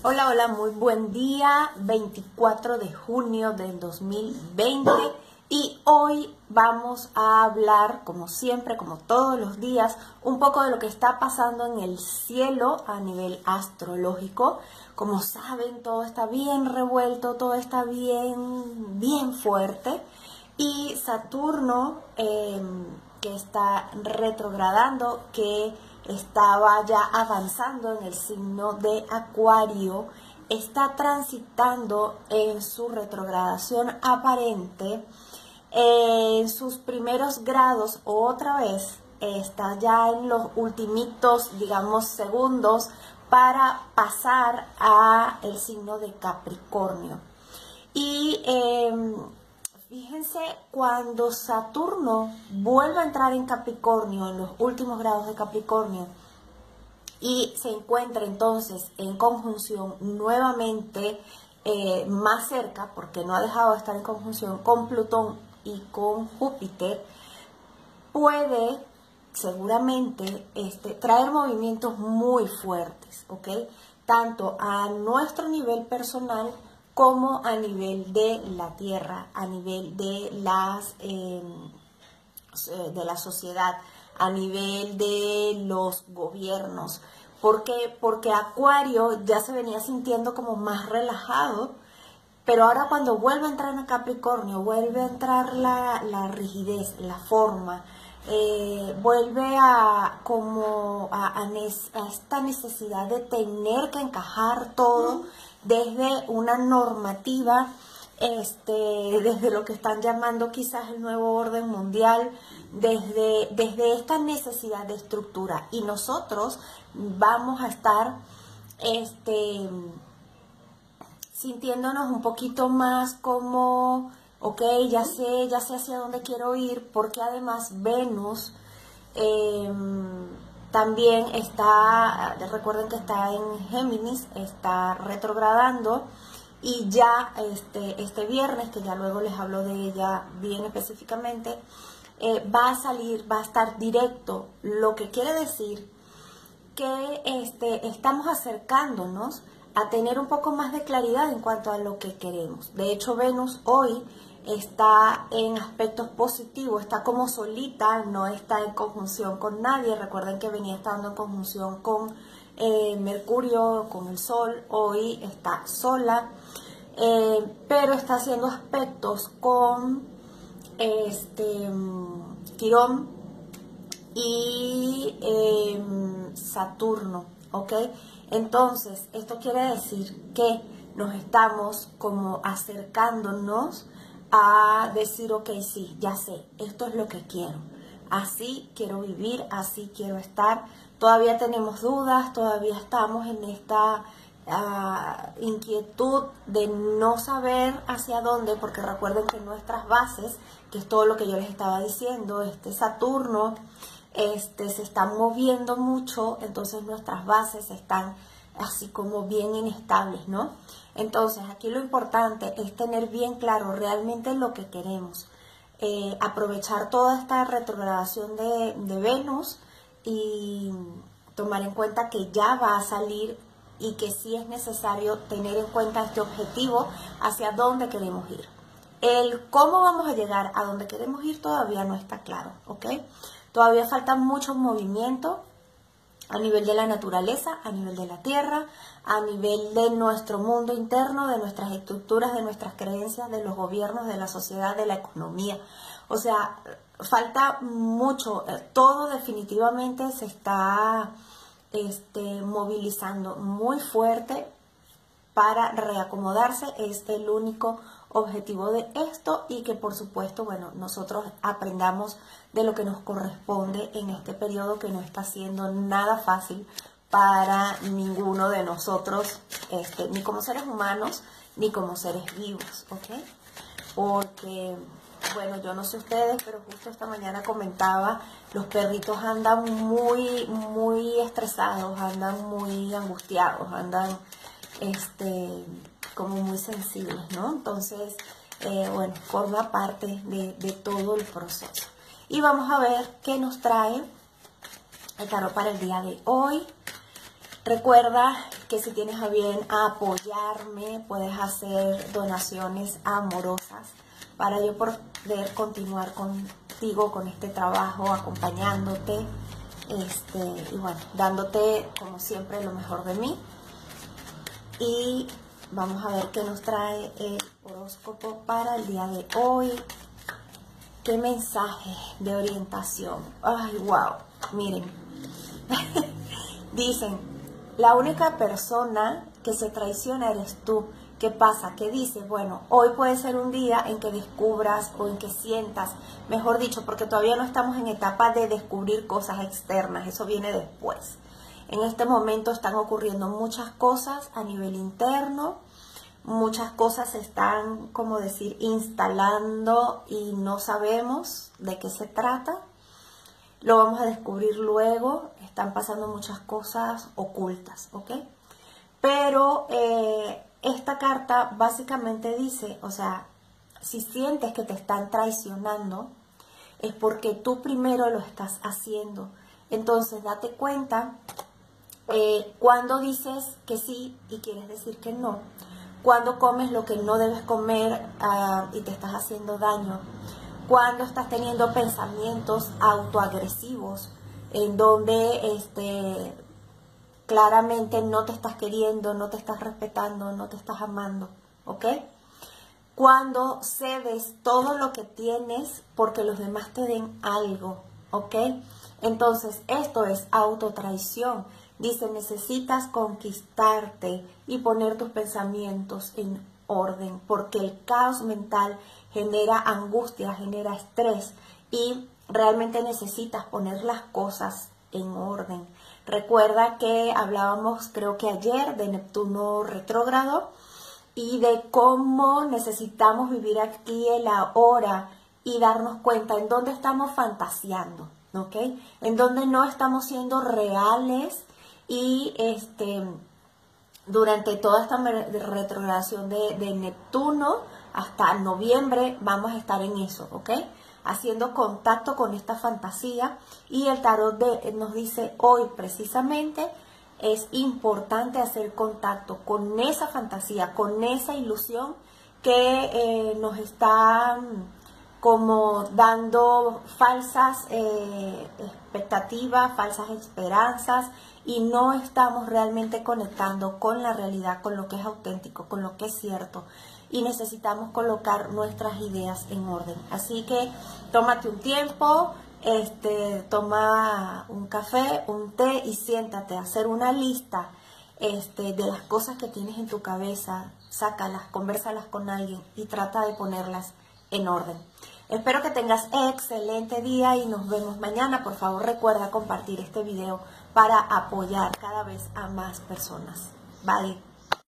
Hola, hola, muy buen día, 24 de junio del 2020 y hoy vamos a hablar, como siempre, como todos los días, un poco de lo que está pasando en el cielo a nivel astrológico. Como saben, todo está bien revuelto, todo está bien, bien fuerte y Saturno, em, que está retrogradando, que estaba ya avanzando en el signo de Acuario, está transitando en su retrogradación aparente en sus primeros grados otra vez está ya en los ultimitos digamos segundos para pasar a el signo de Capricornio. Y em, fíjense cuando Saturno vuelve a entrar en Capricornio en los últimos grados de Capricornio y se encuentra entonces en conjunción nuevamente eh, más cerca, porque no ha dejado de estar en conjunción con Plutón y con Júpiter, puede seguramente este, traer movimientos muy fuertes, ¿ok? Tanto a nuestro nivel personal como a nivel de la Tierra, a nivel de las em, eh, de la sociedad a nivel de los gobiernos. ¿Por qué? Porque Acuario ya se venía sintiendo como más relajado, pero ahora cuando vuelve a entrar en Capricornio, vuelve a entrar la, rigidez, la forma, eh, vuelve a como a, esta necesidad de tener que encajar todo desde una normativa este, desde lo que están llamando quizás el nuevo orden mundial, desde, desde esta necesidad de estructura. Y nosotros vamos a estar este, sintiéndonos un poquito más como, ok, ya sé, ya sé hacia dónde quiero ir, porque además Venus em, también está, recuerden que está en Géminis, está retrogradando y ya este, este viernes, que ya luego les hablo de ella bien específicamente, eh, va a salir, va a estar directo, lo que quiere decir que este, estamos acercándonos a tener un poco más de claridad en cuanto a lo que queremos. De hecho, Venus hoy está en aspectos positivos, está como solita, no está en conjunción con nadie. Recuerden que venía estando en conjunción con eh, Mercurio, con el Sol, hoy está sola, eh, pero está haciendo aspectos con este Quirón y em, Saturno, ¿ok? Entonces, esto quiere decir que nos estamos como acercándonos a decir, ok, sí, ya sé, esto es lo que quiero. Así quiero vivir, así quiero estar, todavía tenemos dudas, todavía estamos en esta ah, inquietud de no saber hacia dónde, porque recuerden que nuestras bases, que es todo lo que yo les estaba diciendo, este Saturno, este, se están moviendo mucho, entonces nuestras bases están así como bien inestables, ¿no? Entonces aquí lo importante es tener bien claro realmente lo que queremos, eh, aprovechar toda esta retrogradación de, de Venus, y tomar en cuenta que ya va a salir y que sí es necesario tener en cuenta este objetivo hacia dónde queremos ir. El cómo vamos a llegar a donde queremos ir todavía no está claro, ¿ok? Todavía falta mucho movimiento a nivel de la naturaleza, a nivel de la tierra, a nivel de nuestro mundo interno, de nuestras estructuras, de nuestras creencias, de los gobiernos, de la sociedad, de la economía. O sea, falta mucho, eh, todo definitivamente se está este, movilizando muy fuerte para reacomodarse, es el único objetivo de esto y que por supuesto, bueno, nosotros aprendamos de lo que nos corresponde en este periodo que no está siendo nada fácil para ninguno de nosotros, este, ni como seres humanos, ni como seres vivos, ¿ok? Porque bueno, yo no sé ustedes, pero justo esta mañana comentaba, los perritos andan muy, muy estresados, andan muy angustiados, andan, este, como muy sensibles, ¿no? Entonces, eh, bueno, forma parte de, todo el proceso. Y vamos a ver qué nos trae el tarot para el día de hoy. Recuerda que si tienes a bien apoyarme, puedes hacer donaciones amorosas para yo poder continuar contigo con este trabajo, acompañándote, este, y bueno, dándote como siempre lo mejor de mí. Y vamos a ver qué nos trae el horóscopo para el día de hoy. Qué mensaje de orientación. Ay, wow. Miren. Dicen, la única persona que se traiciona eres tú. ¿Qué pasa? ¿Qué dices? Bueno, hoy puede ser un día en que descubras o en que sientas, mejor dicho, porque todavía no estamos en etapa de descubrir cosas externas, eso viene después. En este momento están ocurriendo muchas cosas a nivel interno, muchas cosas se están, como decir, instalando y no sabemos de qué se trata. Lo vamos a descubrir luego, están pasando muchas cosas ocultas, ¿ok? Pero eh, esta carta básicamente dice, o sea, si sientes que te están traicionando, es porque tú primero lo estás haciendo. Entonces, date cuenta eh, cuando dices que sí y quieres decir que no. Cuando comes lo que no debes comer ah, y te estás haciendo daño. Cuando estás teniendo pensamientos autoagresivos en donde este, claramente no te estás queriendo, no te estás respetando, no te estás amando, ¿ok? Cuando cedes todo lo que tienes porque los demás te den algo, ¿ok? Entonces, esto es autotraición. Dice, necesitas conquistarte y poner tus pensamientos en orden, porque el caos mental genera angustia, genera estrés y realmente necesitas poner las cosas en orden. Recuerda que hablábamos, creo que ayer, de Neptuno retrógrado y de cómo necesitamos vivir aquí el ahora y darnos cuenta en dónde estamos fantaseando, ¿ok? En dónde no estamos siendo reales y este durante toda esta retrogradación de, de Neptuno hasta noviembre vamos a estar en eso, ¿ok? haciendo contacto con esta fantasía y el tarot de, nos dice hoy precisamente es importante hacer contacto con esa fantasía, con esa ilusión que eh, nos está como dando falsas eh, expectativas, falsas esperanzas y no estamos realmente conectando con la realidad, con lo que es auténtico, con lo que es cierto y necesitamos colocar nuestras ideas en orden. Así que tómate un tiempo, este, toma un café, un té y siéntate a hacer una lista este, de las cosas que tienes en tu cabeza, sácalas, conversalas con alguien y trata de ponerlas en orden. Espero que tengas excelente día y nos vemos mañana. Por favor recuerda compartir este video para apoyar cada vez a más personas. Bye.